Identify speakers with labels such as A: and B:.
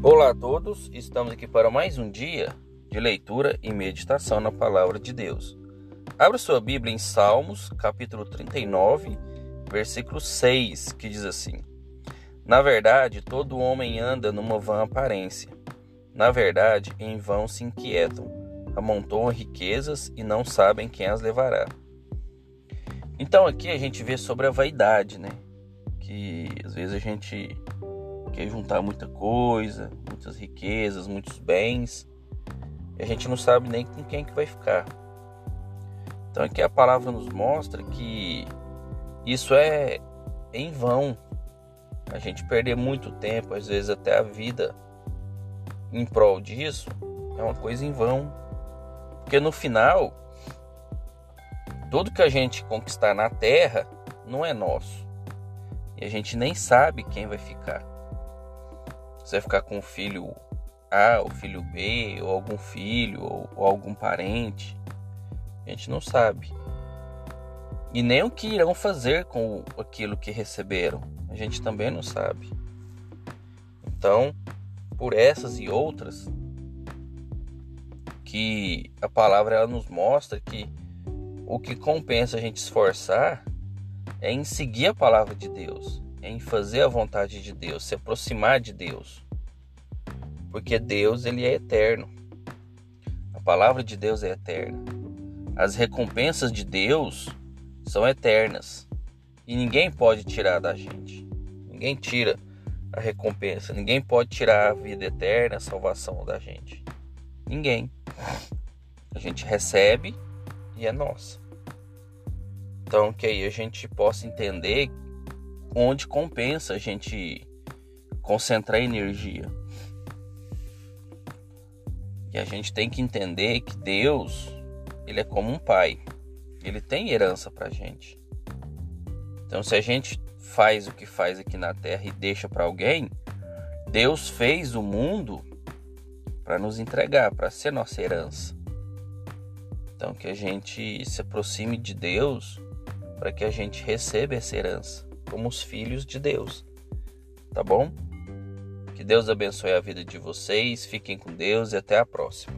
A: Olá a todos, estamos aqui para mais um dia de leitura e meditação na palavra de Deus. Abra sua Bíblia em Salmos, capítulo 39, versículo 6, que diz assim: Na verdade, todo homem anda numa vã aparência. Na verdade, em vão se inquietam, amontoam riquezas e não sabem quem as levará. Então aqui a gente vê sobre a vaidade, né? Que às vezes a gente quer juntar muita coisa, muitas riquezas, muitos bens, e a gente não sabe nem com quem que vai ficar. Então aqui a palavra nos mostra que isso é em vão. A gente perder muito tempo, às vezes até a vida em prol disso, é uma coisa em vão. Porque no final, tudo que a gente conquistar na terra não é nosso. E a gente nem sabe quem vai ficar. Você vai ficar com o filho A, o filho B, ou algum filho, ou, ou algum parente. A gente não sabe. E nem o que irão fazer com aquilo que receberam. A gente também não sabe. Então, por essas e outras, que a palavra ela nos mostra que o que compensa a gente esforçar é em seguir a palavra de Deus, em fazer a vontade de Deus, se aproximar de Deus. Porque Deus ele é eterno. A palavra de Deus é eterna. As recompensas de Deus são eternas. E ninguém pode tirar da gente. Ninguém tira a recompensa. Ninguém pode tirar a vida eterna, a salvação da gente. Ninguém. A gente recebe e é nossa. Então que aí a gente possa entender onde compensa a gente concentrar energia. E a gente tem que entender que Deus, ele é como um pai. Ele tem herança pra gente. Então se a gente faz o que faz aqui na terra e deixa para alguém, Deus fez o mundo para nos entregar, para ser nossa herança. Então que a gente se aproxime de Deus para que a gente receba essa herança como os filhos de Deus. Tá bom? Que Deus abençoe a vida de vocês, fiquem com Deus e até a próxima.